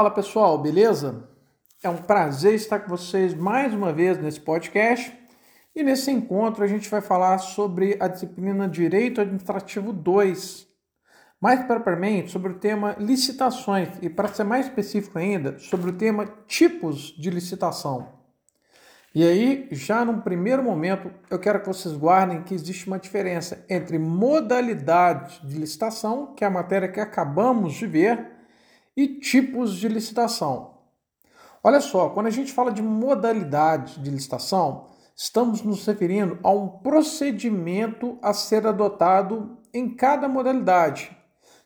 Fala pessoal, beleza? É um prazer estar com vocês mais uma vez nesse podcast. E nesse encontro a gente vai falar sobre a disciplina Direito Administrativo 2. Mais propriamente sobre o tema licitações e, para ser mais específico ainda, sobre o tema tipos de licitação. E aí, já num primeiro momento, eu quero que vocês guardem que existe uma diferença entre modalidade de licitação, que é a matéria que acabamos de ver, e tipos de licitação. Olha só, quando a gente fala de modalidade de licitação, estamos nos referindo a um procedimento a ser adotado em cada modalidade.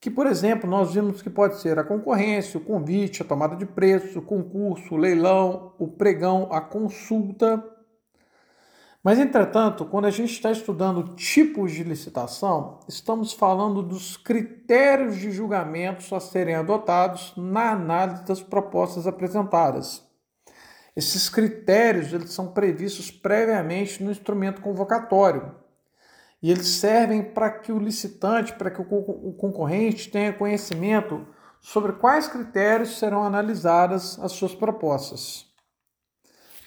Que, por exemplo, nós vimos que pode ser a concorrência, o convite, a tomada de preço, o concurso, o leilão, o pregão, a consulta. Mas, entretanto, quando a gente está estudando tipos de licitação, estamos falando dos critérios de julgamentos a serem adotados na análise das propostas apresentadas. Esses critérios eles são previstos previamente no instrumento convocatório e eles servem para que o licitante, para que o concorrente tenha conhecimento sobre quais critérios serão analisadas as suas propostas.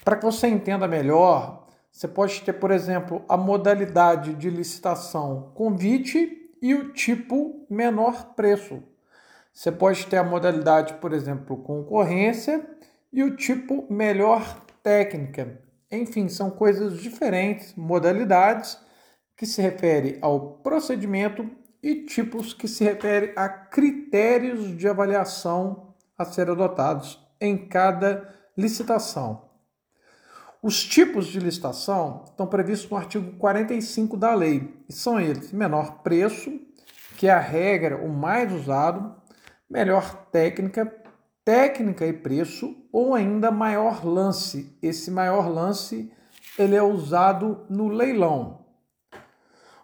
Para que você entenda melhor, você pode ter, por exemplo, a modalidade de licitação convite e o tipo menor preço. Você pode ter a modalidade, por exemplo, concorrência e o tipo melhor técnica. Enfim, são coisas diferentes, modalidades que se refere ao procedimento e tipos que se refere a critérios de avaliação a ser adotados em cada licitação. Os tipos de licitação estão previstos no artigo 45 da lei, e são eles: menor preço, que é a regra, o mais usado, melhor técnica, técnica e preço, ou ainda maior lance. Esse maior lance ele é usado no leilão.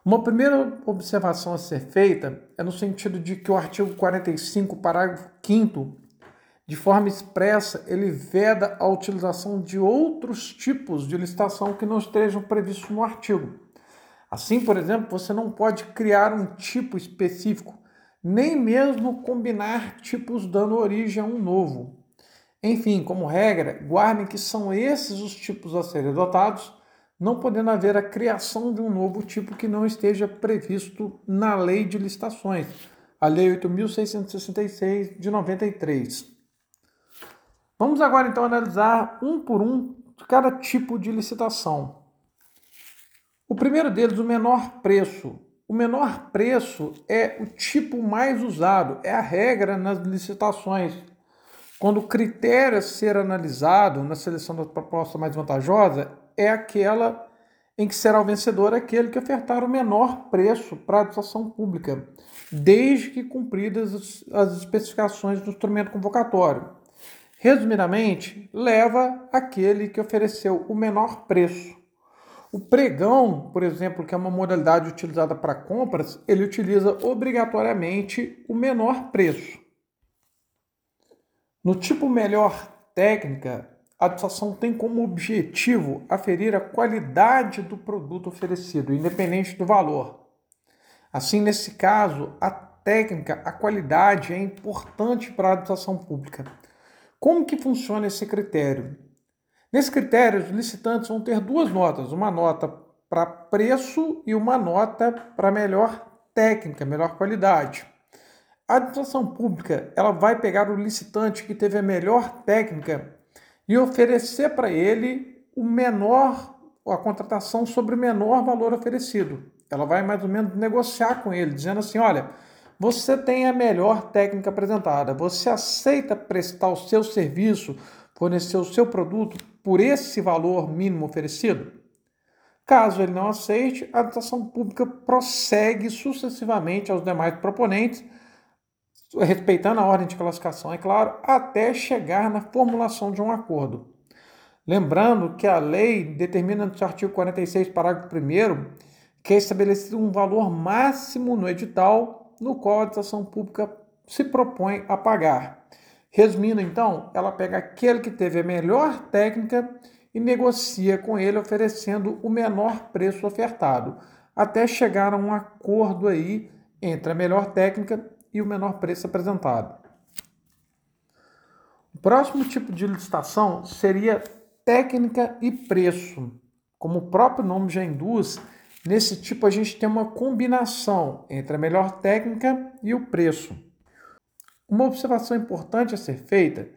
Uma primeira observação a ser feita é no sentido de que o artigo 45, parágrafo 5 de forma expressa, ele veda a utilização de outros tipos de licitação que não estejam previstos no artigo. Assim, por exemplo, você não pode criar um tipo específico, nem mesmo combinar tipos dando origem a um novo. Enfim, como regra, guardem que são esses os tipos a serem adotados, não podendo haver a criação de um novo tipo que não esteja previsto na Lei de Licitações, a Lei 8.666 de 93. Vamos agora então analisar um por um cada tipo de licitação. O primeiro deles, o menor preço. O menor preço é o tipo mais usado, é a regra nas licitações. Quando o critério a ser analisado na seleção da proposta mais vantajosa é aquela em que será o vencedor aquele que ofertar o menor preço para a licitação pública, desde que cumpridas as especificações do instrumento convocatório. Resumidamente, leva aquele que ofereceu o menor preço. O pregão, por exemplo, que é uma modalidade utilizada para compras, ele utiliza obrigatoriamente o menor preço. No tipo melhor técnica, a licitação tem como objetivo aferir a qualidade do produto oferecido, independente do valor. Assim, nesse caso, a técnica, a qualidade é importante para a licitação pública como que funciona esse critério? Nesse critério, os licitantes vão ter duas notas, uma nota para preço e uma nota para melhor técnica, melhor qualidade. A administração pública ela vai pegar o licitante que teve a melhor técnica e oferecer para ele o menor, a contratação sobre o menor valor oferecido. Ela vai mais ou menos negociar com ele, dizendo assim: olha, você tem a melhor técnica apresentada. Você aceita prestar o seu serviço, fornecer o seu produto por esse valor mínimo oferecido? Caso ele não aceite, a licitação pública prossegue sucessivamente aos demais proponentes, respeitando a ordem de classificação, é claro, até chegar na formulação de um acordo. Lembrando que a lei determina no artigo 46, parágrafo 1, que é estabelecido um valor máximo no edital no qual a administração pública se propõe a pagar. Resumindo, então, ela pega aquele que teve a melhor técnica e negocia com ele oferecendo o menor preço ofertado, até chegar a um acordo aí entre a melhor técnica e o menor preço apresentado. O próximo tipo de licitação seria técnica e preço. Como o próprio nome já induz, nesse tipo a gente tem uma combinação entre a melhor técnica e o preço. Uma observação importante a ser feita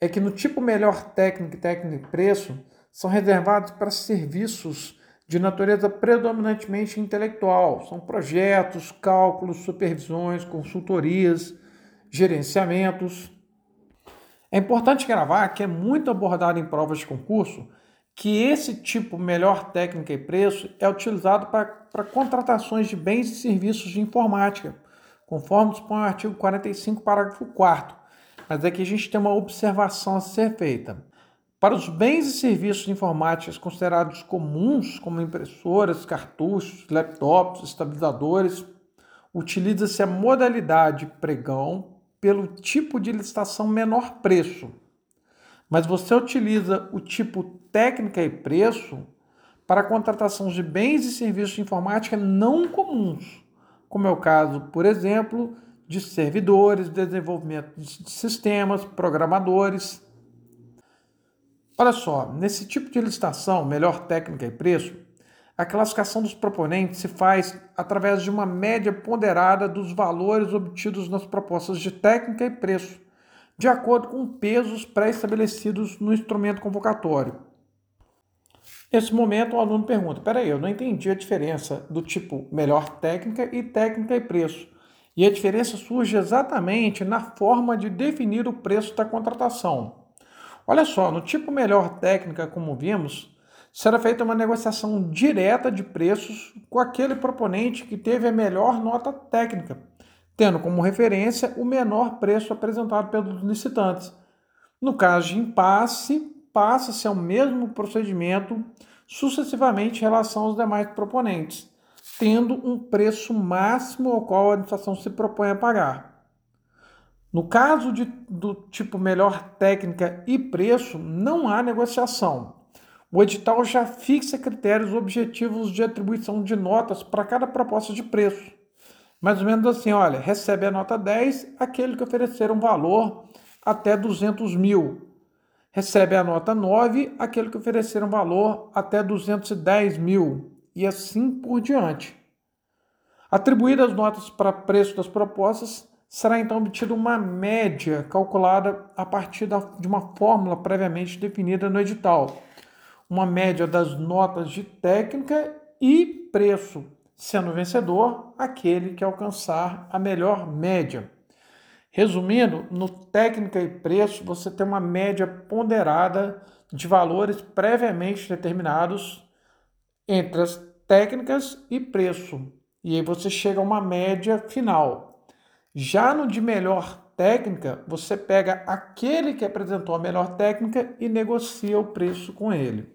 é que no tipo melhor técnica, técnica e preço são reservados para serviços de natureza predominantemente intelectual. São projetos, cálculos, supervisões, consultorias, gerenciamentos. É importante gravar que é muito abordado em provas de concurso que esse tipo melhor técnica e preço é utilizado para, contratações de bens e serviços de informática, conforme dispõe o artigo 45, parágrafo 4 Mas aqui a gente tem uma observação a ser feita. Para os bens e serviços informáticos considerados comuns, como impressoras, cartuchos, laptops, estabilizadores, utiliza-se a modalidade pregão pelo tipo de licitação menor preço. Mas você utiliza o tipo técnica e preço para contratação de bens e serviços de informática não comuns, como é o caso, por exemplo, de servidores, desenvolvimento de sistemas, programadores, Olha só, nesse tipo de licitação, melhor técnica e preço, a classificação dos proponentes se faz através de uma média ponderada dos valores obtidos nas propostas de técnica e preço, de acordo com pesos pré-estabelecidos no instrumento convocatório. Nesse momento, o aluno pergunta: peraí, eu não entendi a diferença do tipo melhor técnica e técnica e preço. E a diferença surge exatamente na forma de definir o preço da contratação. Olha só, no tipo melhor técnica, como vimos, será feita uma negociação direta de preços com aquele proponente que teve a melhor nota técnica, tendo como referência o menor preço apresentado pelos licitantes. No caso de impasse, passa-se ao mesmo procedimento sucessivamente em relação aos demais proponentes, tendo um preço máximo ao qual a administração se propõe a pagar. No caso de, do tipo melhor técnica e preço, não há negociação. O edital já fixa critérios objetivos de atribuição de notas para cada proposta de preço. Mais ou menos assim, olha, recebe a nota 10 aquele que oferecer um valor até 200 mil. Recebe a nota 9 aquele que oferecer um valor até 210 mil. E assim por diante. Atribuídas notas para preço das propostas, será então obtida uma média calculada a partir de uma fórmula previamente definida no edital. Uma média das notas de técnica e preço, sendo vencedor aquele que alcançar a melhor média. Resumindo, no técnica e preço você tem uma média ponderada de valores previamente determinados entre as técnicas e preço. E aí você chega a uma média final. Já no de melhor técnica, você pega aquele que apresentou a melhor técnica e negocia o preço com ele.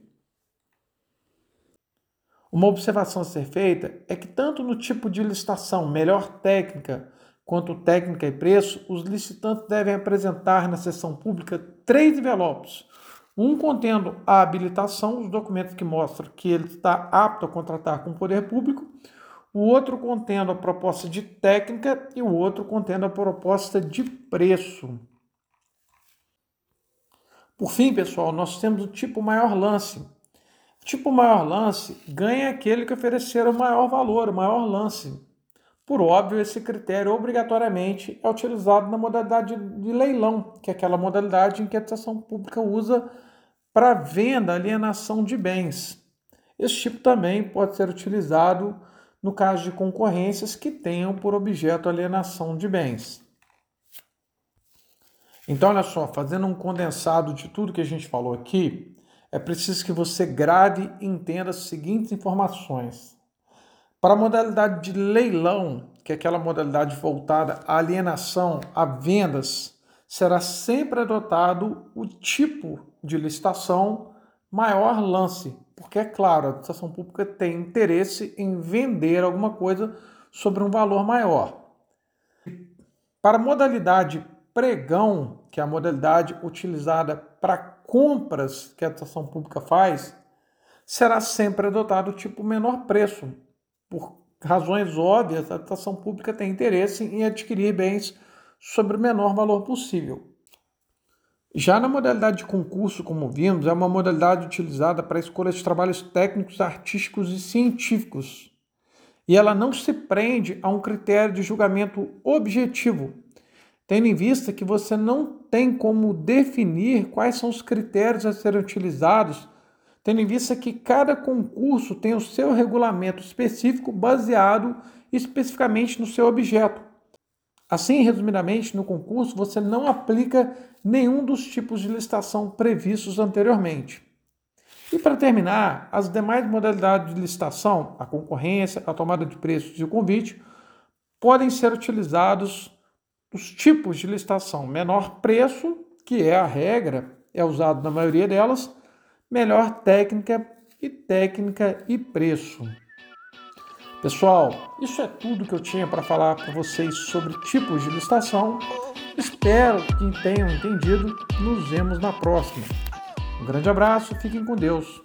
Uma observação a ser feita é que, tanto no tipo de licitação melhor técnica quanto técnica e preço, os licitantes devem apresentar na sessão pública três envelopes. Um contendo a habilitação, os documentos que mostram que ele está apto a contratar com o poder público, o outro contendo a proposta de técnica e o outro contendo a proposta de preço. Por fim, pessoal, nós temos o tipo maior lance. O tipo maior lance ganha aquele que oferecer o maior valor, o maior lance. Por óbvio, esse critério obrigatoriamente é utilizado na modalidade de leilão, que é aquela modalidade em que a administração pública usa para venda, alienação de bens. Esse tipo também pode ser utilizado no caso de concorrências que tenham por objeto alienação de bens. Então, olha só, fazendo um condensado de tudo que a gente falou aqui, é preciso que você grave e entenda as seguintes informações. Para a modalidade de leilão, que é aquela modalidade voltada à alienação, a vendas, será sempre adotado o tipo de licitação maior lance, porque é claro, a administração pública tem interesse em vender alguma coisa sobre um valor maior. Para a modalidade pregão, que é a modalidade utilizada para compras que a administração pública faz, será sempre adotado o tipo menor preço. Por razões óbvias, a administração pública tem interesse em adquirir bens sobre o menor valor possível. Já na modalidade de concurso, como vimos, é uma modalidade utilizada para a escolha de trabalhos técnicos, artísticos e científicos. E ela não se prende a um critério de julgamento objetivo, tendo em vista que você não tem como definir quais são os critérios a serem utilizados, tendo em vista que cada concurso tem o seu regulamento específico baseado especificamente no seu objeto. Assim, resumidamente, no concurso você não aplica nenhum dos tipos de licitação previstos anteriormente. E para terminar, as demais modalidades de licitação, a concorrência, a tomada de preços e o convite, podem ser utilizados os tipos de licitação. Menor preço, que é a regra, é usado na maioria delas, melhor técnica e técnica e preço. Pessoal, isso é tudo que eu tinha para falar para vocês sobre tipos de licitação. Espero que tenham entendido. Nos vemos na próxima. Um grande abraço, fiquem com Deus.